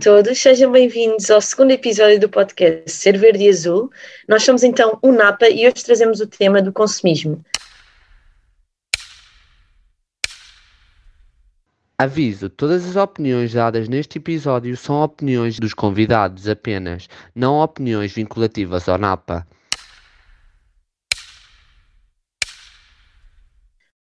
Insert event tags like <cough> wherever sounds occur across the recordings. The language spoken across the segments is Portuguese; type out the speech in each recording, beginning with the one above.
todos, sejam bem-vindos ao segundo episódio do podcast Ser Verde e Azul. Nós somos então o NAPA e hoje trazemos o tema do consumismo. Aviso: todas as opiniões dadas neste episódio são opiniões dos convidados apenas, não opiniões vinculativas ao NAPA.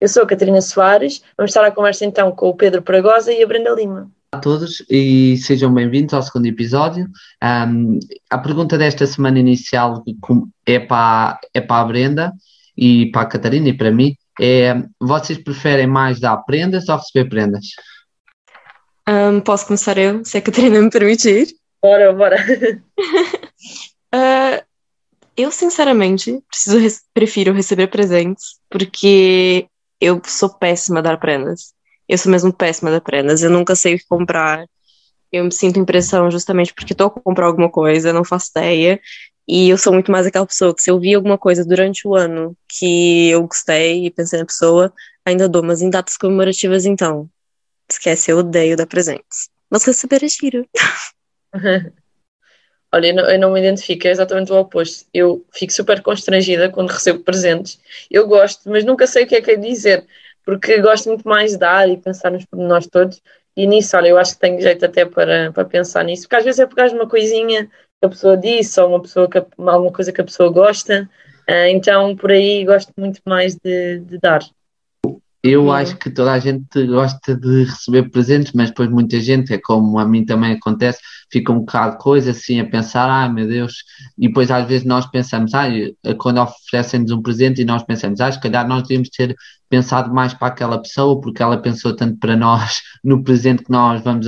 Eu sou a Catarina Soares, vamos estar à conversa então com o Pedro Pragosa e a Brenda Lima. Olá a todos e sejam bem-vindos ao segundo episódio. Um, a pergunta desta semana inicial é para, é para a Brenda e para a Catarina e para mim. É, vocês preferem mais dar prendas ou receber prendas? Um, posso começar eu, se a Catarina me permitir? Bora, bora. uh, <laughs> eu, sinceramente, preciso, prefiro receber presentes, porque eu sou péssima a dar prendas. Eu sou mesmo péssima a dar prendas. Eu nunca sei o que comprar. Eu me sinto impressão justamente porque estou a comprar alguma coisa, não faço ideia. E eu sou muito mais aquela pessoa que se eu vi alguma coisa durante o ano que eu gostei e pensei na pessoa, ainda dou, mas em datas comemorativas então. Esquece, eu odeio dar presentes. Mas receber é giro. <laughs> Olha, eu não, eu não, me identifico, é exatamente o oposto. Eu fico super constrangida quando recebo presentes. Eu gosto, mas nunca sei o que é que é dizer, porque gosto muito mais de dar e pensar nos pormenores todos. E nisso, olha, eu acho que tenho jeito até para, para pensar nisso, porque às vezes é por causa de uma coisinha que a pessoa disse ou uma pessoa que, alguma coisa que a pessoa gosta. Uh, então, por aí, gosto muito mais de, de dar. Eu acho que toda a gente gosta de receber presentes, mas depois muita gente, é como a mim também acontece, fica um bocado de coisa assim a pensar, ai ah, meu Deus, e depois às vezes nós pensamos, ah, quando oferecem-nos um presente e nós pensamos, ah, se calhar nós devíamos ter pensado mais para aquela pessoa, porque ela pensou tanto para nós <laughs> no presente que nós vamos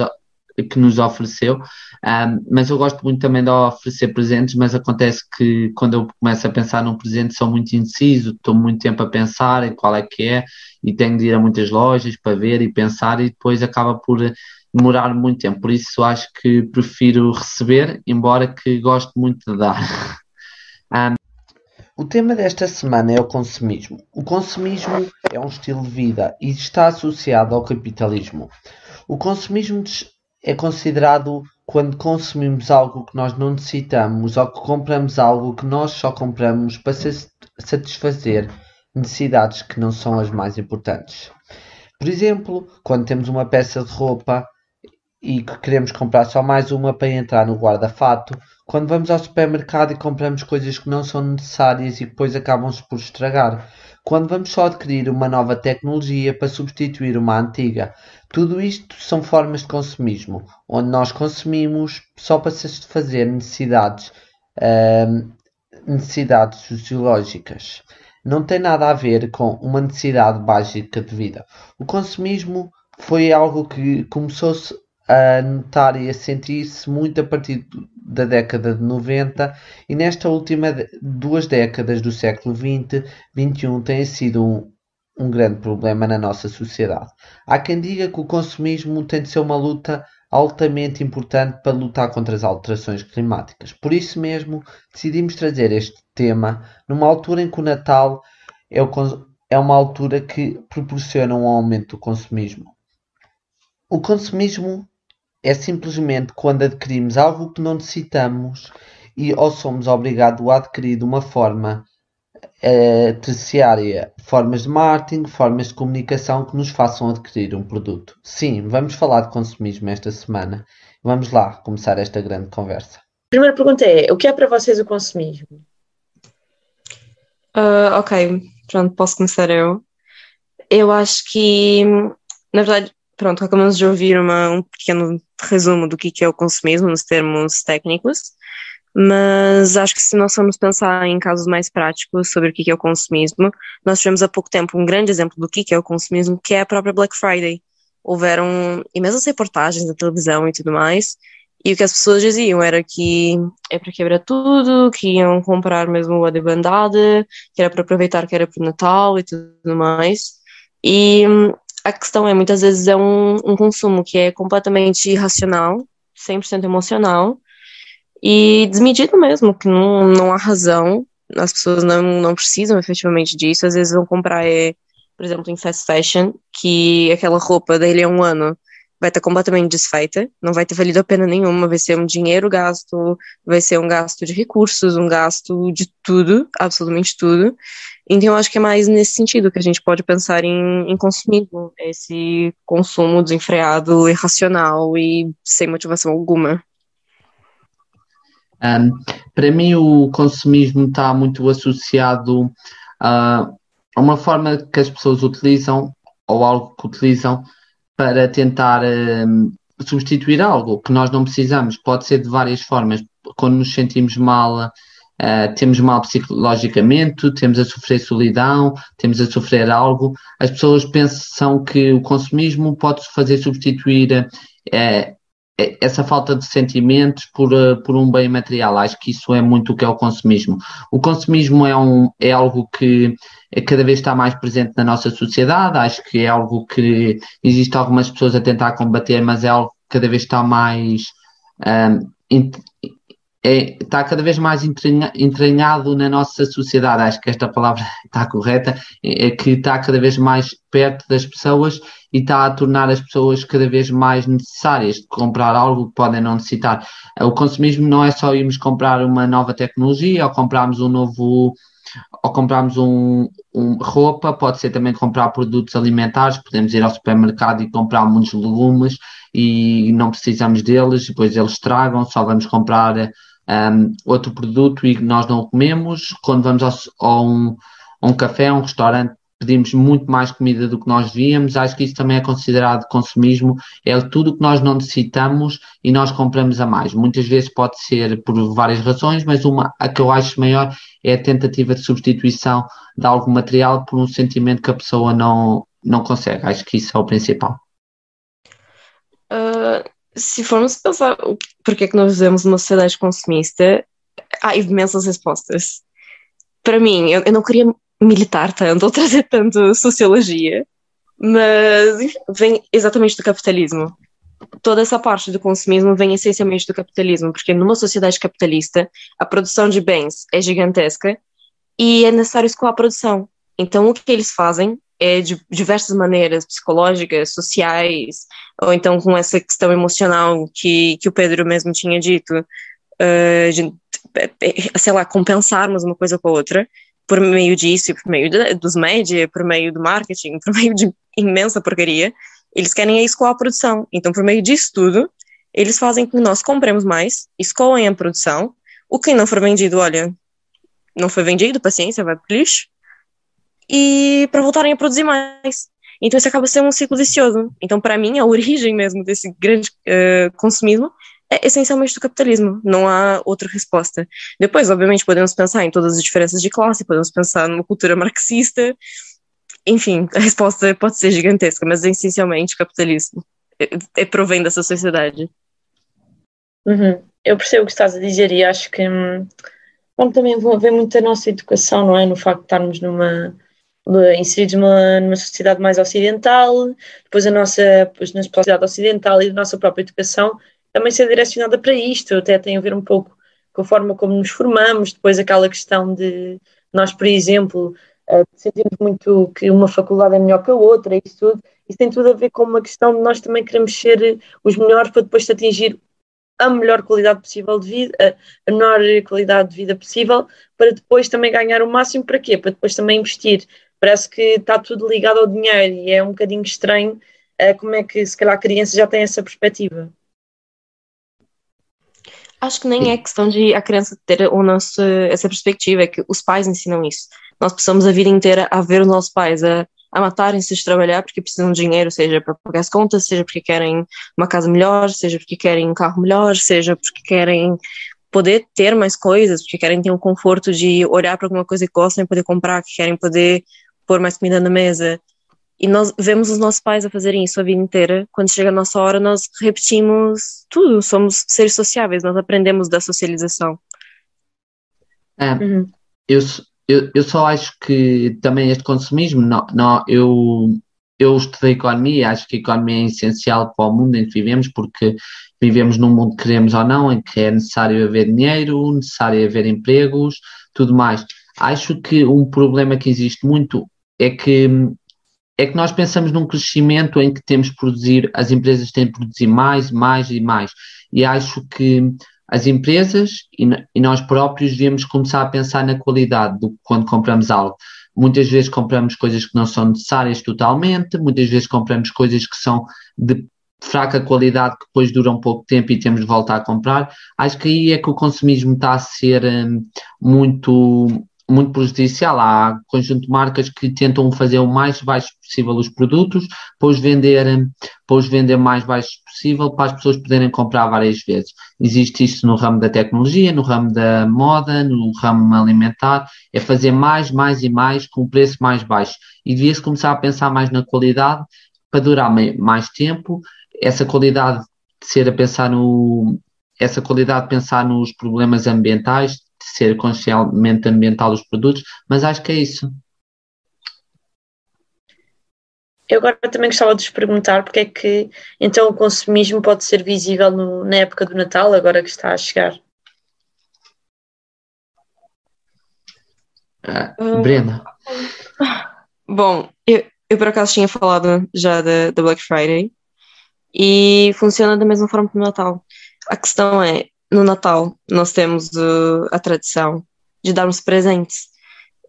que nos ofereceu, um, mas eu gosto muito também de oferecer presentes, mas acontece que quando eu começo a pensar num presente sou muito indeciso, estou muito tempo a pensar em qual é que é e tenho de ir a muitas lojas para ver e pensar e depois acaba por demorar muito tempo, por isso acho que prefiro receber, embora que gosto muito de dar. <laughs> um, o tema desta semana é o consumismo. O consumismo é um estilo de vida e está associado ao capitalismo. O consumismo é considerado quando consumimos algo que nós não necessitamos ou que compramos algo que nós só compramos para satisfazer necessidades que não são as mais importantes. Por exemplo, quando temos uma peça de roupa e que queremos comprar só mais uma para entrar no guarda-fato, quando vamos ao supermercado e compramos coisas que não são necessárias e depois acabam-se por estragar, quando vamos só adquirir uma nova tecnologia para substituir uma antiga. Tudo isto são formas de consumismo, onde nós consumimos só para satisfazer necessidades, uh, necessidades sociológicas. Não tem nada a ver com uma necessidade básica de vida. O consumismo foi algo que começou-se a notar e a sentir-se muito a partir da década de 90 e nesta última duas décadas do século 20, 21 tem sido um, um grande problema na nossa sociedade. Há quem diga que o consumismo tem de ser uma luta altamente importante para lutar contra as alterações climáticas. Por isso mesmo, decidimos trazer este tema numa altura em que o Natal é, o, é uma altura que proporciona um aumento do consumismo. O consumismo é simplesmente quando adquirimos algo que não necessitamos e ou somos obrigados a adquirir de uma forma uh, terciária, formas de marketing, formas de comunicação que nos façam adquirir um produto. Sim, vamos falar de consumismo esta semana. Vamos lá começar esta grande conversa. A primeira pergunta é: o que é para vocês o consumismo? Uh, ok, pronto, posso começar eu. Eu acho que, na verdade, pronto, acabamos de ouvir uma, um pequeno resumo do que é o consumismo nos termos técnicos, mas acho que se nós formos pensar em casos mais práticos sobre o que é o consumismo, nós tivemos há pouco tempo um grande exemplo do que é o consumismo, que é a própria Black Friday. Houveram imensas reportagens na televisão e tudo mais, e o que as pessoas diziam era que é para quebrar tudo, que iam comprar mesmo a debandada, que era para aproveitar que era para o Natal e tudo mais. E a questão é, muitas vezes é um, um consumo que é completamente irracional, 100% emocional, e desmedido mesmo, que não, não há razão, as pessoas não, não precisam efetivamente disso, às vezes vão comprar, é, por exemplo, em fast fashion, que aquela roupa dele é um ano, vai estar completamente desfeita, não vai ter valido a pena nenhuma, vai ser um dinheiro gasto, vai ser um gasto de recursos, um gasto de tudo, absolutamente tudo. Então, eu acho que é mais nesse sentido que a gente pode pensar em, em consumismo, esse consumo desenfreado, irracional e sem motivação alguma. Um, para mim, o consumismo está muito associado a uma forma que as pessoas utilizam ou algo que utilizam para tentar um, substituir algo que nós não precisamos. Pode ser de várias formas. Quando nos sentimos mal, uh, temos mal psicologicamente, temos a sofrer solidão, temos a sofrer algo. As pessoas pensam que o consumismo pode fazer substituir uh, essa falta de sentimentos por, uh, por um bem material. Acho que isso é muito o que é o consumismo. O consumismo é, um, é algo que cada vez está mais presente na nossa sociedade. Acho que é algo que existe algumas pessoas a tentar combater, mas é algo que cada vez está mais um, é, está cada vez mais entranhado na nossa sociedade. Acho que esta palavra <laughs> está correta, é, é que está cada vez mais perto das pessoas e está a tornar as pessoas cada vez mais necessárias de comprar algo que podem não necessitar. O consumismo não é só irmos comprar uma nova tecnologia ou comprarmos um novo ou comprarmos um, um, roupa, pode ser também comprar produtos alimentares, podemos ir ao supermercado e comprar muitos legumes e não precisamos deles, depois eles estragam, só vamos comprar um, outro produto e nós não o comemos. Quando vamos ao, a, um, a um café, a um restaurante, pedimos muito mais comida do que nós devíamos. Acho que isso também é considerado consumismo. É tudo que nós não necessitamos e nós compramos a mais. Muitas vezes pode ser por várias razões, mas uma a que eu acho maior é a tentativa de substituição de algo material por um sentimento que a pessoa não, não consegue. Acho que isso é o principal. Uh, se formos pensar por que é que nós vivemos numa sociedade consumista, há imensas respostas. Para mim, eu, eu não queria militar tanto ou <laughs> trazer tanto sociologia, mas vem exatamente do capitalismo. Toda essa parte do consumismo vem essencialmente do capitalismo, porque numa sociedade capitalista, a produção de bens é gigantesca e é necessário escoar a produção. Então, o que eles fazem é de diversas maneiras, psicológicas, sociais, ou então com essa questão emocional que, que o Pedro mesmo tinha dito, uh, de, sei lá, compensarmos uma coisa com a outra, por meio disso, por meio de, dos média, por meio do marketing, <laughs> por meio de imensa porcaria, eles querem escoar a produção. Então, por meio disso tudo, eles fazem com que nós compremos mais, escoem a produção, o que não for vendido, olha, não foi vendido, paciência, vai pro lixo, e para voltarem a produzir mais. Então isso acaba sendo um ciclo vicioso. Então para mim a origem mesmo desse grande uh, consumismo é essencialmente do capitalismo. Não há outra resposta. Depois, obviamente, podemos pensar em todas as diferenças de classe, podemos pensar numa cultura marxista. Enfim, a resposta pode ser gigantesca, mas é essencialmente o capitalismo. É, é provém dessa sociedade. Uhum. Eu percebo o que estás a dizer e acho que hum, bom, também vem muito da nossa educação, não é? No facto de estarmos numa inseridos numa, numa sociedade mais ocidental, depois a nossa, na sociedade ocidental e a nossa própria educação também ser direcionada para isto, até tem a ver um pouco com a forma como nos formamos, depois aquela questão de nós, por exemplo, uh, sentimos muito que uma faculdade é melhor que a outra, isso tudo, isso tem tudo a ver com uma questão de nós também queremos ser os melhores para depois atingir a melhor qualidade possível de vida, a menor qualidade de vida possível, para depois também ganhar o máximo para quê? Para depois também investir parece que está tudo ligado ao dinheiro e é um bocadinho estranho uh, como é que se calhar a criança já tem essa perspectiva. Acho que nem é questão de a criança ter ou não essa perspectiva, é que os pais ensinam isso. Nós precisamos a vida inteira a ver os nossos pais a, a matarem-se de trabalhar porque precisam de dinheiro, seja para pagar as contas, seja porque querem uma casa melhor, seja porque querem um carro melhor, seja porque querem poder ter mais coisas, porque querem ter o conforto de olhar para alguma coisa que gostam e poder comprar, que querem poder pôr mais comida na mesa. E nós vemos os nossos pais a fazerem isso a vida inteira. Quando chega a nossa hora, nós repetimos tudo. Somos seres sociáveis, nós aprendemos da socialização. É, uhum. eu, eu, eu só acho que também este consumismo, não, não, eu, eu estudei economia, acho que a economia é essencial para o mundo em que vivemos, porque vivemos num mundo que queremos ou não, em que é necessário haver dinheiro, necessário haver empregos, tudo mais. Acho que um problema que existe muito é que é que nós pensamos num crescimento em que temos de produzir, as empresas têm de produzir mais, mais e mais. E acho que as empresas e, e nós próprios devemos começar a pensar na qualidade do quando compramos algo. Muitas vezes compramos coisas que não são necessárias totalmente, muitas vezes compramos coisas que são de fraca qualidade que depois duram pouco tempo e temos de voltar a comprar. Acho que aí é que o consumismo está a ser um, muito muito prejudicial. Há conjunto de marcas que tentam fazer o mais baixo possível os produtos, depois vender, depois vender mais baixo possível para as pessoas poderem comprar várias vezes. Existe isto no ramo da tecnologia, no ramo da moda, no ramo alimentar, é fazer mais, mais e mais com um preço mais baixo. E devia-se começar a pensar mais na qualidade para durar mais tempo, essa qualidade de ser a pensar no essa qualidade de pensar nos problemas ambientais, ser conscientemente ambiental os produtos, mas acho que é isso. Eu agora também gostava de vos perguntar porque é que então o consumismo pode ser visível no, na época do Natal, agora que está a chegar. Uh, Brenda. Bom, eu, eu por acaso tinha falado já da, da Black Friday e funciona da mesma forma que no Natal. A questão é, no Natal nós temos uh, a tradição de darmos presentes.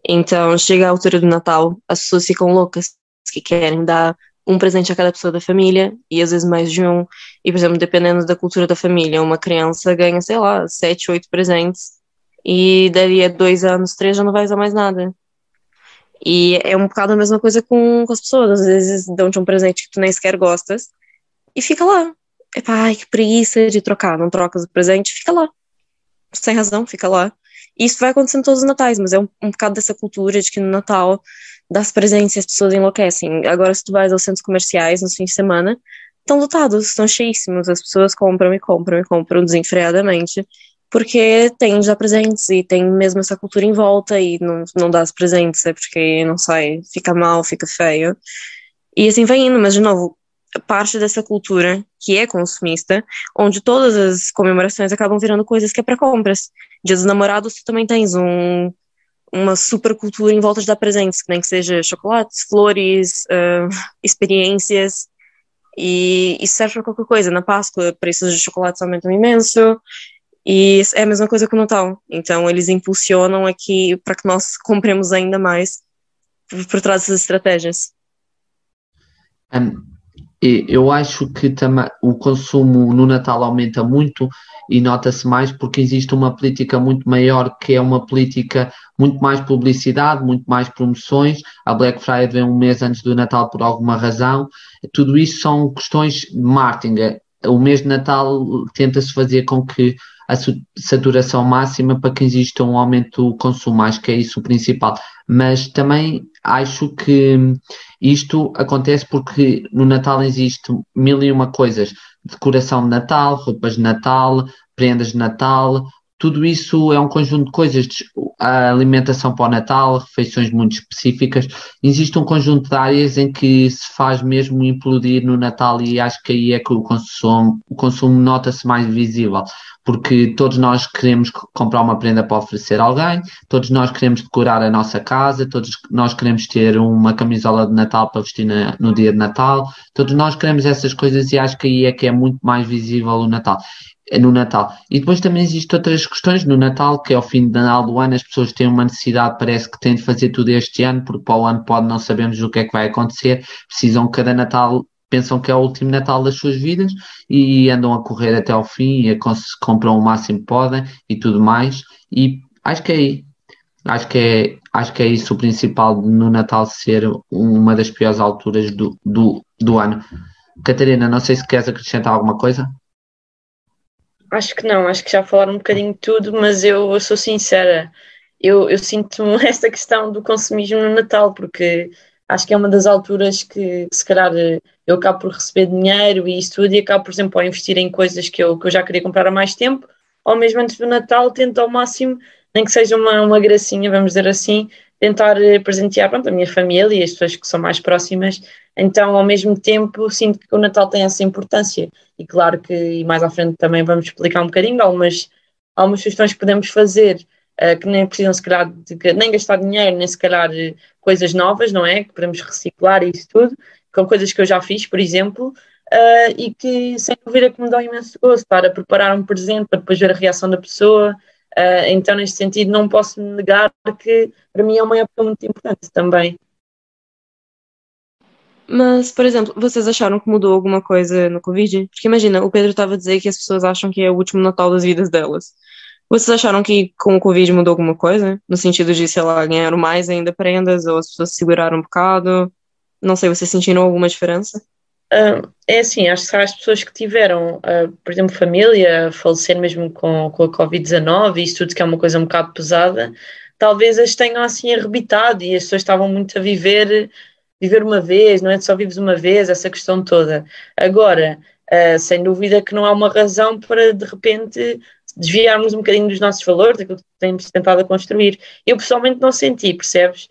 Então, chega a altura do Natal, as pessoas ficam loucas que querem dar um presente a cada pessoa da família e às vezes mais de um. E, por exemplo, dependendo da cultura da família, uma criança ganha, sei lá, sete, oito presentes e daí a dois anos, três já não vai usar mais nada. E é um bocado a mesma coisa com, com as pessoas. Às vezes dão-te um presente que tu nem sequer gostas e fica lá ai, que preguiça de trocar, não trocas o presente, fica lá. Sem razão, fica lá. E isso vai acontecendo todos os natais, mas é um, um bocado dessa cultura de que no Natal das presentes e as pessoas enlouquecem. Agora, se tu vais aos centros comerciais nos fins de semana, estão lotados, estão cheíssimos, as pessoas compram e compram e compram desenfreadamente, porque tem já presentes e tem mesmo essa cultura em volta e não, não dá os presentes, é porque não sai, fica mal, fica feio. E assim vai indo, mas de novo, parte dessa cultura que é consumista, onde todas as comemorações acabam virando coisas que é para compras. Dia dos namorados, tu também tens um, uma super cultura em volta de dar presentes, que nem que seja chocolates, flores, uh, <laughs> experiências, e isso serve para qualquer coisa. Na Páscoa, preços de chocolates aumentam imenso, e é a mesma coisa com o Natal. Então, eles impulsionam aqui para que nós compremos ainda mais por, trás dessas estratégias. Um eu acho que o consumo no Natal aumenta muito e nota-se mais porque existe uma política muito maior que é uma política muito mais publicidade, muito mais promoções. A Black Friday vem um mês antes do Natal por alguma razão. Tudo isso são questões de marketing. O mês de Natal tenta-se fazer com que a saturação máxima para que exista um aumento do consumo. Acho que é isso o principal. Mas também acho que isto acontece porque no Natal existe mil e uma coisas. Decoração de Natal, roupas de Natal, prendas de Natal, tudo isso é um conjunto de coisas, a alimentação para o Natal, refeições muito específicas. Existe um conjunto de áreas em que se faz mesmo implodir no Natal e acho que aí é que o consumo, o consumo nota-se mais visível, porque todos nós queremos comprar uma prenda para oferecer a alguém, todos nós queremos decorar a nossa casa, todos nós queremos ter uma camisola de Natal para vestir na, no dia de Natal, todos nós queremos essas coisas e acho que aí é que é muito mais visível o Natal é no Natal. E depois também existem outras questões no Natal, que é ao fim do Natal do ano, as pessoas têm uma necessidade, parece que têm de fazer tudo este ano, porque para o ano pode não sabemos o que é que vai acontecer, precisam cada Natal, pensam que é o último Natal das suas vidas e andam a correr até ao fim e compram o máximo que podem e tudo mais. E acho que é aí. Acho que é, acho que é isso o principal no Natal ser uma das piores alturas do, do, do ano. Catarina, não sei se queres acrescentar alguma coisa. Acho que não, acho que já falaram um bocadinho de tudo, mas eu, eu sou sincera, eu, eu sinto <laughs> esta questão do consumismo no Natal, porque acho que é uma das alturas que, se calhar, eu acabo por receber dinheiro e isso tudo, e acabo, por exemplo, a investir em coisas que eu, que eu já queria comprar há mais tempo, ou mesmo antes do Natal, tento ao máximo, nem que seja uma, uma gracinha, vamos dizer assim, tentar eh, presentear pronto, a minha família e as pessoas que são mais próximas. Então, ao mesmo tempo, sinto que o Natal tem essa importância. E claro que e mais à frente também vamos explicar um bocadinho algumas, algumas sugestões que podemos fazer, uh, que nem precisam, se calhar, de, nem gastar dinheiro, nem se calhar coisas novas, não é? Que podemos reciclar isso tudo, com coisas que eu já fiz, por exemplo, uh, e que sem dúvida que me dá imenso gosto estar a preparar um presente para depois ver a reação da pessoa. Uh, então, neste sentido, não posso negar que para mim é uma época muito importante também. Mas, por exemplo, vocês acharam que mudou alguma coisa no Covid? Porque imagina, o Pedro estava a dizer que as pessoas acham que é o último Natal das vidas delas. Vocês acharam que com o Covid mudou alguma coisa? No sentido de, sei lá, ganharam mais ainda prendas ou as pessoas seguraram um bocado? Não sei, vocês sentiram alguma diferença? Uh, é assim, acho que as pessoas que tiveram, uh, por exemplo, família, falecer mesmo com, com a Covid-19 e isso tudo que é uma coisa um bocado pesada, talvez as tenham assim arrebitado e as pessoas estavam muito a viver, viver uma vez, não é? Só vives uma vez, essa questão toda. Agora, uh, sem dúvida que não há uma razão para de repente desviarmos um bocadinho dos nossos valores, daquilo que temos tentado a construir. Eu pessoalmente não senti, percebes?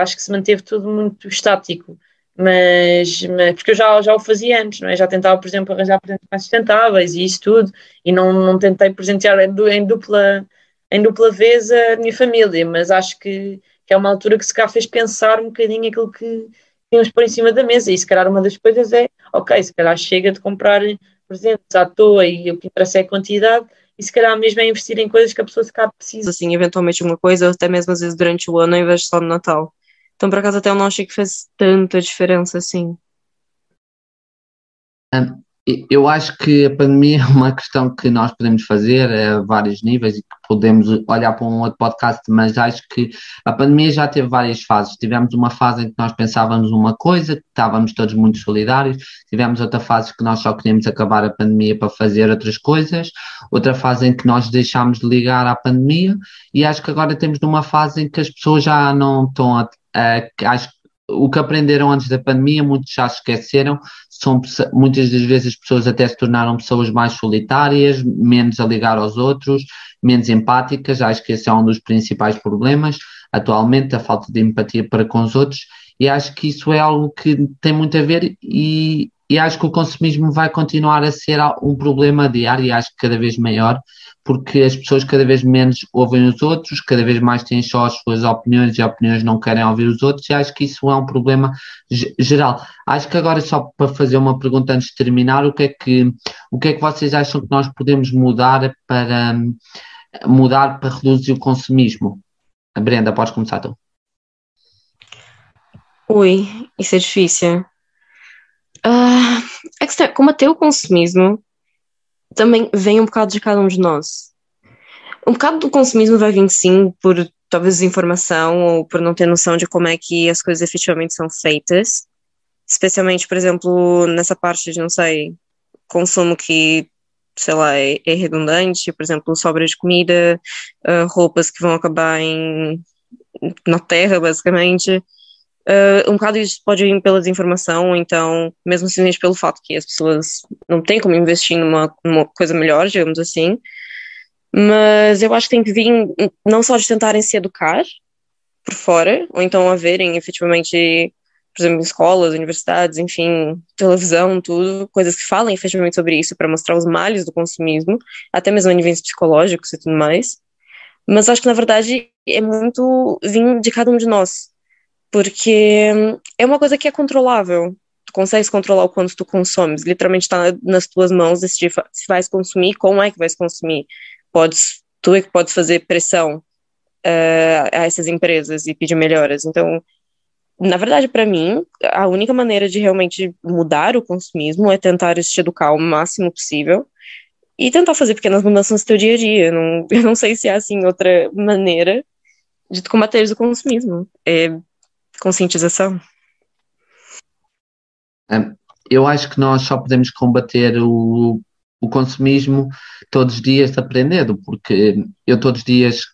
acho que se manteve tudo muito estático mas, mas, porque eu já, já o fazia antes, não é? Já tentava, por exemplo, arranjar presentes mais sustentáveis e isso tudo, e não, não tentei presentear em dupla, em dupla vez a minha família, mas acho que, que é uma altura que se cá fez pensar um bocadinho aquilo que tínhamos por em cima da mesa, e se calhar uma das coisas é, ok, se calhar chega de comprar presentes à toa e o que interessa é a quantidade, e se calhar mesmo é investir em coisas que a pessoa se calhar precisa. Assim, eventualmente uma coisa, até mesmo às vezes durante o ano, ao invés de só no Natal. Então, por acaso, até eu não achei que fez tanta diferença assim. Eu acho que a pandemia é uma questão que nós podemos fazer a vários níveis e que podemos olhar para um outro podcast, mas acho que a pandemia já teve várias fases. Tivemos uma fase em que nós pensávamos uma coisa, que estávamos todos muito solidários, tivemos outra fase que nós só queríamos acabar a pandemia para fazer outras coisas, outra fase em que nós deixámos de ligar à pandemia e acho que agora temos numa fase em que as pessoas já não estão a Uh, acho o que aprenderam antes da pandemia, muitos já esqueceram. São, muitas das vezes as pessoas até se tornaram pessoas mais solitárias, menos a ligar aos outros, menos empáticas. Acho que esse é um dos principais problemas atualmente, a falta de empatia para com os outros. E acho que isso é algo que tem muito a ver e, e acho que o consumismo vai continuar a ser um problema diário e acho que cada vez maior porque as pessoas cada vez menos ouvem os outros, cada vez mais têm só as suas opiniões e opiniões não querem ouvir os outros, e acho que isso é um problema geral. Acho que agora, só para fazer uma pergunta antes de terminar, o que é que, o que, é que vocês acham que nós podemos mudar para mudar para reduzir o consumismo? Brenda, podes começar tu. Ui, isso é difícil. Uh, é combater o consumismo também vem um bocado de cada um de nós. Um bocado do consumismo vai vir sim por talvez desinformação ou por não ter noção de como é que as coisas efetivamente são feitas. Especialmente, por exemplo, nessa parte de, não sei, consumo que, sei lá, é, é redundante, por exemplo, sobra de comida, uh, roupas que vão acabar em, na terra, basicamente. Uh, um bocado isso pode vir pela desinformação, então, mesmo simplesmente pelo fato que as pessoas não têm como investir numa, numa coisa melhor, digamos assim. Mas eu acho que tem que vir não só de tentarem se educar por fora, ou então a verem efetivamente, por exemplo, em escolas, universidades, enfim, televisão, tudo, coisas que falem efetivamente sobre isso para mostrar os males do consumismo, até mesmo a níveis psicológicos e tudo mais. Mas acho que na verdade é muito vir de cada um de nós porque é uma coisa que é controlável. Tu consegues controlar o quanto tu consomes. Literalmente está nas tuas mãos decidir se vais consumir, como é que vais consumir. Podes, tu é que podes fazer pressão uh, a essas empresas e pedir melhoras. Então, na verdade, para mim, a única maneira de realmente mudar o consumismo é tentar se educar o máximo possível e tentar fazer pequenas mudanças no teu dia a dia. Eu não, <laughs> eu não sei se há, assim, outra maneira de combater o consumismo. É conscientização? Eu acho que nós só podemos combater o, o consumismo todos os dias aprendendo, porque eu todos os dias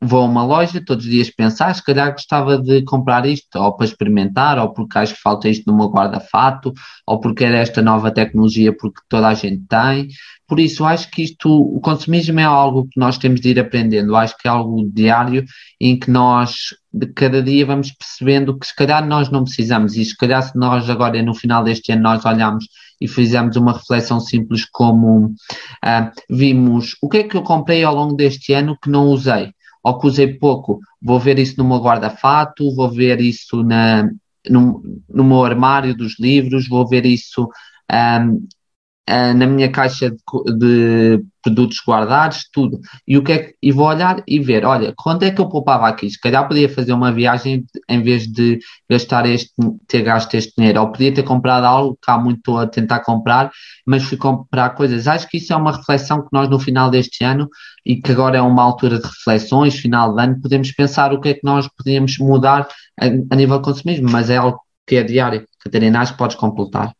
vou a uma loja, todos os dias pensar, se calhar gostava de comprar isto, ou para experimentar, ou porque acho que falta isto meu guarda-fato, ou porque era esta nova tecnologia porque toda a gente tem. Por isso, acho que isto, o consumismo é algo que nós temos de ir aprendendo, acho que é algo diário em que nós, de cada dia, vamos percebendo que se calhar nós não precisamos, e se calhar se nós agora, no final deste ano, nós olhamos e fizemos uma reflexão simples como uh, vimos o que é que eu comprei ao longo deste ano que não usei, ou que usei pouco, vou ver isso no meu guarda-fato, vou ver isso na, no, no meu armário dos livros, vou ver isso um, uh, na minha caixa de, de, produtos guardados, tudo. E, o que é que, e vou olhar e ver, olha, quanto é que eu poupava aqui? Se calhar podia fazer uma viagem em vez de gastar este, ter gasto este dinheiro. Ou podia ter comprado algo que há muito a tentar comprar, mas fui comprar coisas. Acho que isso é uma reflexão que nós no final deste ano e que agora é uma altura de reflexões, final de ano, podemos pensar o que é que nós podíamos mudar a, a nível consumismo, mas é algo que é diário. Catarina, acho que podes completar.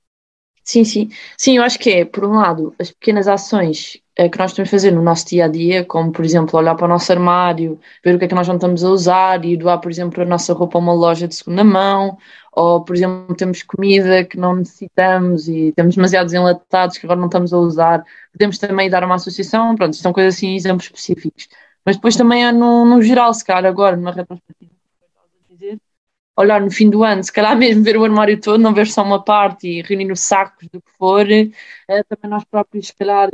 Sim, sim. Sim, eu acho que é, por um lado, as pequenas ações eh, que nós de fazer no nosso dia a dia, como por exemplo olhar para o nosso armário, ver o que é que nós não estamos a usar e doar, por exemplo, a nossa roupa a uma loja de segunda mão, ou por exemplo, temos comida que não necessitamos e temos demasiados enlatados que agora não estamos a usar, podemos também dar uma associação, pronto, são coisas assim, exemplos específicos. Mas depois também é no, no geral, se calhar agora, numa retrospectiva, olhar no fim do ano, se calhar <laughs> mesmo ver o armário todo, não ver só uma parte e reunir os sacos do que for, é, também nós próprios, se calhar,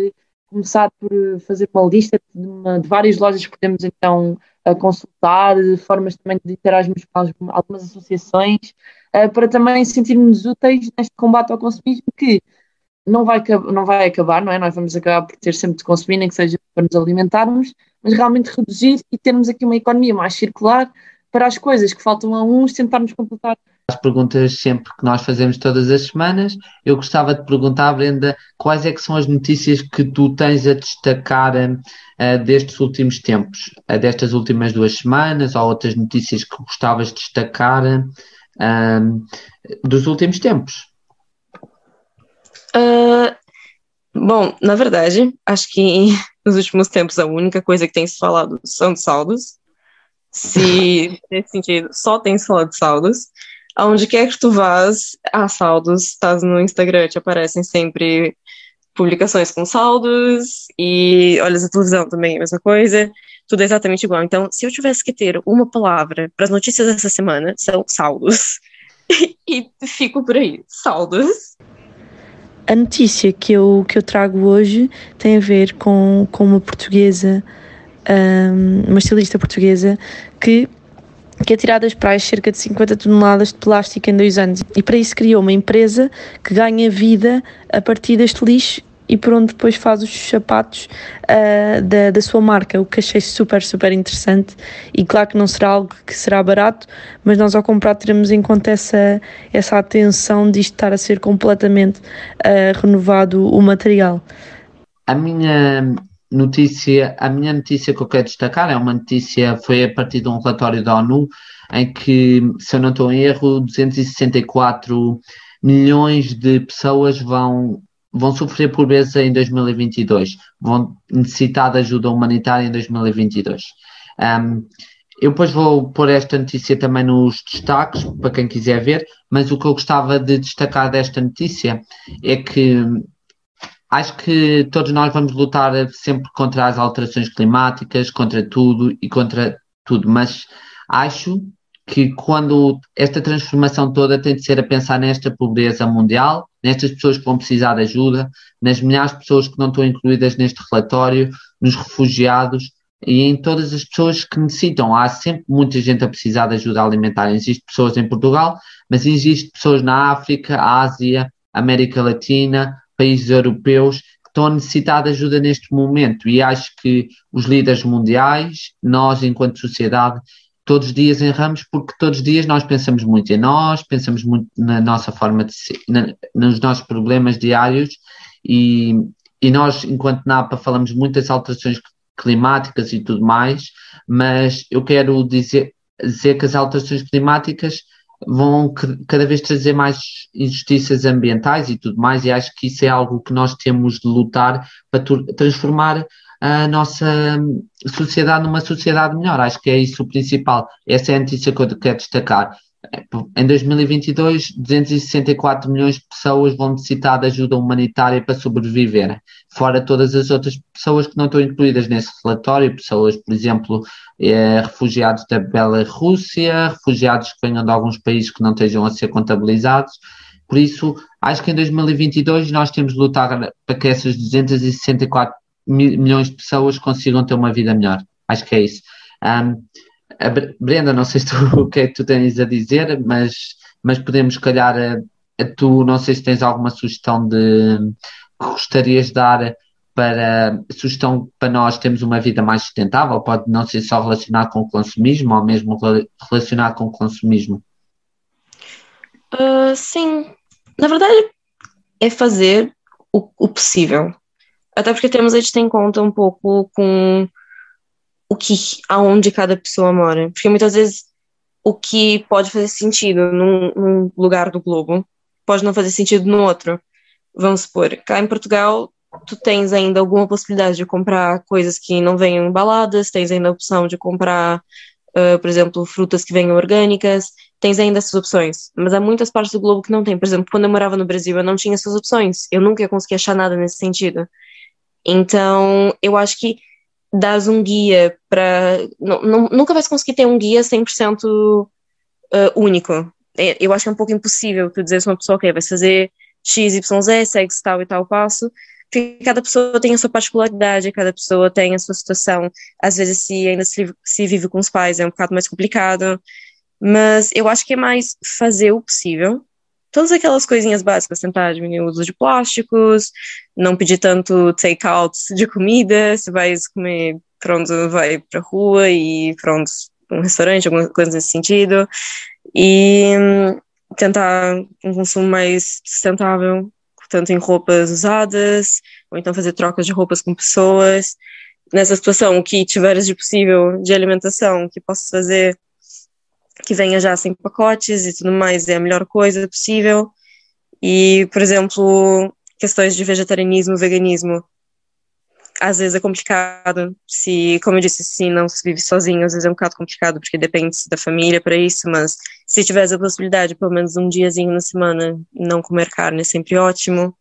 começar por fazer uma lista de, uma, de várias lojas que podemos então consultar, formas também de interagirmos com algumas associações, para também sentirmos úteis neste combate ao consumismo que não vai, não vai acabar, não é? Nós vamos acabar por ter sempre de consumir, nem que seja para nos alimentarmos, mas realmente reduzir e termos aqui uma economia mais circular para as coisas que faltam a uns tentarmos completar. As perguntas sempre que nós fazemos todas as semanas, eu gostava de perguntar, Brenda, quais é que são as notícias que tu tens a destacar uh, destes últimos tempos, uh, destas últimas duas semanas, ou outras notícias que gostavas de destacar uh, dos últimos tempos? bom, na verdade, acho que <laughs> nos últimos tempos a única coisa que tem se falado são de saldos se nesse sentido só tem saldo de saldos. Aonde quer que tu vás, há saldos, estás no Instagram, te aparecem sempre publicações com saldos, e olhas a televisão também, a mesma coisa, tudo é exatamente igual. Então, se eu tivesse que ter uma palavra para as notícias dessa semana, são saldos. <laughs> e fico por aí, saldos. A notícia que eu, que eu trago hoje tem a ver com, com uma portuguesa uma estilista portuguesa que que é tirada das praias cerca de 50 toneladas de plástico em dois anos. E para isso criou uma empresa que ganha vida a partir deste lixo e por onde depois faz os sapatos uh, da, da sua marca, o que achei super, super interessante. E claro que não será algo que será barato, mas nós ao comprar teremos em conta essa, essa atenção de estar a ser completamente uh, renovado o material. A minha notícia, a minha notícia que eu quero destacar é uma notícia, foi a partir de um relatório da ONU, em que, se eu não estou em erro, 264 milhões de pessoas vão, vão sofrer pobreza em 2022, vão necessitar de ajuda humanitária em 2022. Um, eu depois vou pôr esta notícia também nos destaques, para quem quiser ver, mas o que eu gostava de destacar desta notícia é que Acho que todos nós vamos lutar sempre contra as alterações climáticas, contra tudo e contra tudo, mas acho que quando esta transformação toda tem de ser a pensar nesta pobreza mundial, nestas pessoas que vão precisar de ajuda, nas milhares de pessoas que não estão incluídas neste relatório, nos refugiados e em todas as pessoas que necessitam. Há sempre muita gente a precisar de ajuda alimentar. Existem pessoas em Portugal, mas existem pessoas na África, Ásia, América Latina, países europeus que estão a necessitar de ajuda neste momento. E acho que os líderes mundiais, nós enquanto sociedade, todos os dias erramos porque todos os dias nós pensamos muito em nós, pensamos muito na nossa forma de ser, na, nos nossos problemas diários. E, e nós, enquanto NAPA, falamos muito das alterações climáticas e tudo mais, mas eu quero dizer, dizer que as alterações climáticas vão cada vez trazer mais injustiças ambientais e tudo mais, e acho que isso é algo que nós temos de lutar para transformar a nossa sociedade numa sociedade melhor. Acho que é isso o principal. Essa é a notícia que eu quero destacar. Em 2022, 264 milhões de pessoas vão necessitar de ajuda humanitária para sobreviver, fora todas as outras pessoas que não estão incluídas nesse relatório, pessoas, por exemplo, eh, refugiados da Rússia, refugiados que venham de alguns países que não estejam a ser contabilizados. Por isso, acho que em 2022 nós temos de lutar para que essas 264 milhões de pessoas consigam ter uma vida melhor. Acho que é isso. Um, a Brenda, não sei se tu, <laughs> o que é que tu tens a dizer, mas, mas podemos, calhar, a, a tu, não sei se tens alguma sugestão de que gostarias de dar para sugestão para nós termos uma vida mais sustentável, pode não ser só relacionado com o consumismo, ou mesmo relacionado com o consumismo. Uh, sim, na verdade é fazer o, o possível. Até porque temos tem em conta um pouco com o que, aonde cada pessoa mora. Porque muitas vezes o que pode fazer sentido num, num lugar do globo pode não fazer sentido no outro. Vamos supor, cá em Portugal tu tens ainda alguma possibilidade de comprar coisas que não venham embaladas, tens ainda a opção de comprar, uh, por exemplo, frutas que venham orgânicas, tens ainda essas opções. Mas há muitas partes do globo que não tem. Por exemplo, quando eu morava no Brasil, eu não tinha essas opções. Eu nunca ia conseguir achar nada nesse sentido. Então, eu acho que dar um guia para. Nunca vais conseguir ter um guia 100% uh, único. É, eu acho que é um pouco impossível tu dizer a uma pessoa, ok, vai fazer X, Y, Z, segue tal e tal passo, porque cada pessoa tem a sua particularidade, cada pessoa tem a sua situação. Às vezes, se ainda se, se vive com os pais, é um bocado mais complicado. Mas eu acho que é mais fazer o possível. Todas aquelas coisinhas básicas, tentar diminuir o uso de plásticos, não pedir tanto take-out de comida, se vai comer, pronto, vai pra rua e pronto, um restaurante, alguma coisa nesse sentido. E hum, tentar um consumo mais sustentável, tanto em roupas usadas, ou então fazer trocas de roupas com pessoas. Nessa situação, o que tiveres de possível de alimentação que possas fazer, que venha já sem pacotes e tudo mais, é a melhor coisa possível. E, por exemplo, questões de vegetarianismo, veganismo, às vezes é complicado. Se, como eu disse, se não se vive sozinho, às vezes é um bocado complicado, porque depende da família para isso, mas se tiver a possibilidade, pelo menos um diazinho na semana, não comer carne é sempre ótimo.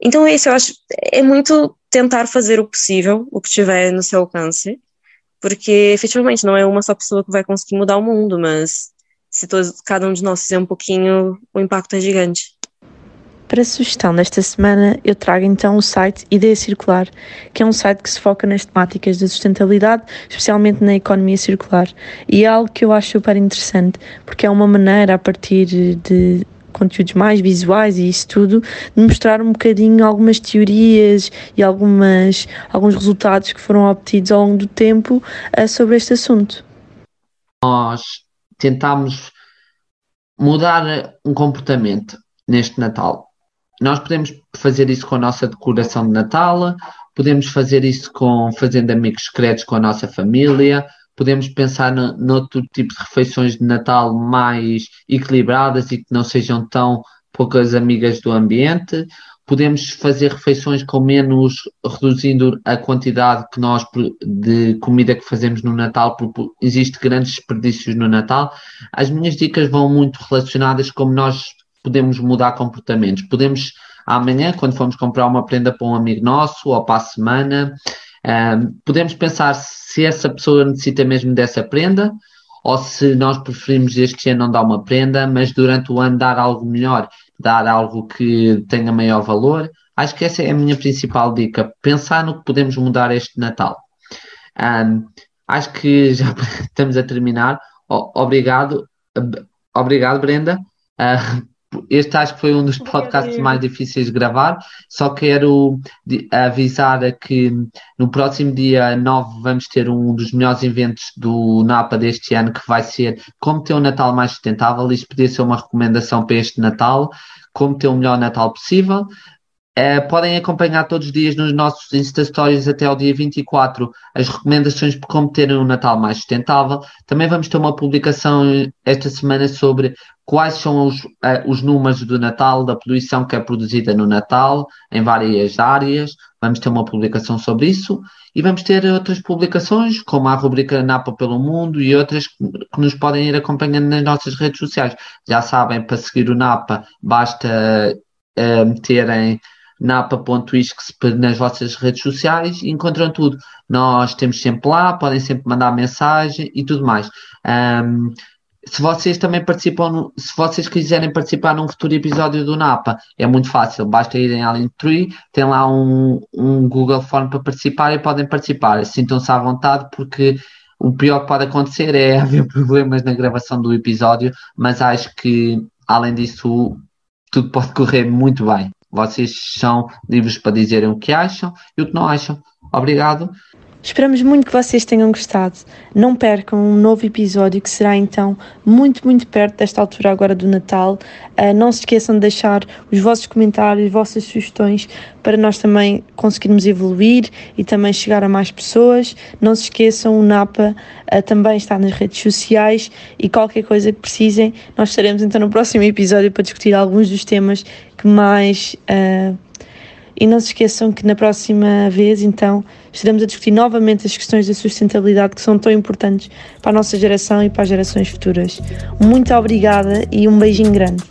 Então, é isso, eu acho, é muito tentar fazer o possível, o que tiver no seu alcance, porque efetivamente não é uma só pessoa que vai conseguir mudar o mundo, mas se todos, cada um de nós fizer um pouquinho, o impacto é gigante. Para a sugestão desta semana, eu trago então o site Ideia Circular, que é um site que se foca nas temáticas da sustentabilidade, especialmente na economia circular. E é algo que eu acho super interessante, porque é uma maneira, a partir de conteúdos mais visuais e isso tudo, de mostrar um bocadinho algumas teorias e algumas, alguns resultados que foram obtidos ao longo do tempo uh, sobre este assunto. Nós tentámos mudar um comportamento neste Natal nós podemos fazer isso com a nossa decoração de Natal, podemos fazer isso com fazendo amigos secretos com a nossa família, podemos pensar no, noutro tipo de refeições de Natal mais equilibradas e que não sejam tão poucas amigas do ambiente. Podemos fazer refeições com menos, reduzindo a quantidade que nós de comida que fazemos no Natal, porque existe grandes desperdícios no Natal. As minhas dicas vão muito relacionadas como nós podemos mudar comportamentos. Podemos, amanhã, quando formos comprar uma prenda para um amigo nosso ou para a semana, podemos pensar se essa pessoa necessita mesmo dessa prenda ou se nós preferimos este ano não dar uma prenda, mas durante o ano dar algo melhor, dar algo que tenha maior valor. Acho que essa é a minha principal dica. Pensar no que podemos mudar este Natal. Um, acho que <laughs> já estamos a terminar. Obrigado, obrigado, Brenda, uh, este acho que foi um dos podcasts mais difíceis de gravar. Só quero avisar que no próximo dia 9 vamos ter um dos melhores eventos do NAPA deste ano, que vai ser como ter um Natal mais sustentável. Isto podia ser uma recomendação para este Natal, como ter o melhor Natal possível. Uh, podem acompanhar todos os dias nos nossos Insta Stories até ao dia 24 as recomendações de como terem um Natal mais sustentável. Também vamos ter uma publicação esta semana sobre quais são os, uh, os números do Natal, da poluição que é produzida no Natal, em várias áreas. Vamos ter uma publicação sobre isso e vamos ter outras publicações, como a rubrica Napa pelo Mundo e outras que nos podem ir acompanhando nas nossas redes sociais. Já sabem, para seguir o Napa, basta uh, meterem napa.iscsp nas vossas redes sociais e encontram tudo. Nós temos sempre lá, podem sempre mandar mensagem e tudo mais. Um, se vocês também participam, no, se vocês quiserem participar num futuro episódio do NAPA, é muito fácil, basta irem à Linktree, tem lá um, um Google Form para participar e podem participar. Sintam-se à vontade porque o pior que pode acontecer é <laughs> haver problemas na gravação do episódio, mas acho que, além disso, tudo pode correr muito bem. Vocês são livres para dizerem o que acham e o que não acham. Obrigado Esperamos muito que vocês tenham gostado. Não percam um novo episódio que será então muito, muito perto desta altura agora do Natal. Uh, não se esqueçam de deixar os vossos comentários, as vossas sugestões para nós também conseguirmos evoluir e também chegar a mais pessoas. Não se esqueçam, o NAPA uh, também está nas redes sociais e qualquer coisa que precisem, nós estaremos então no próximo episódio para discutir alguns dos temas que mais. Uh, e não se esqueçam que na próxima vez, então, estaremos a discutir novamente as questões da sustentabilidade que são tão importantes para a nossa geração e para as gerações futuras. Muito obrigada e um beijinho grande.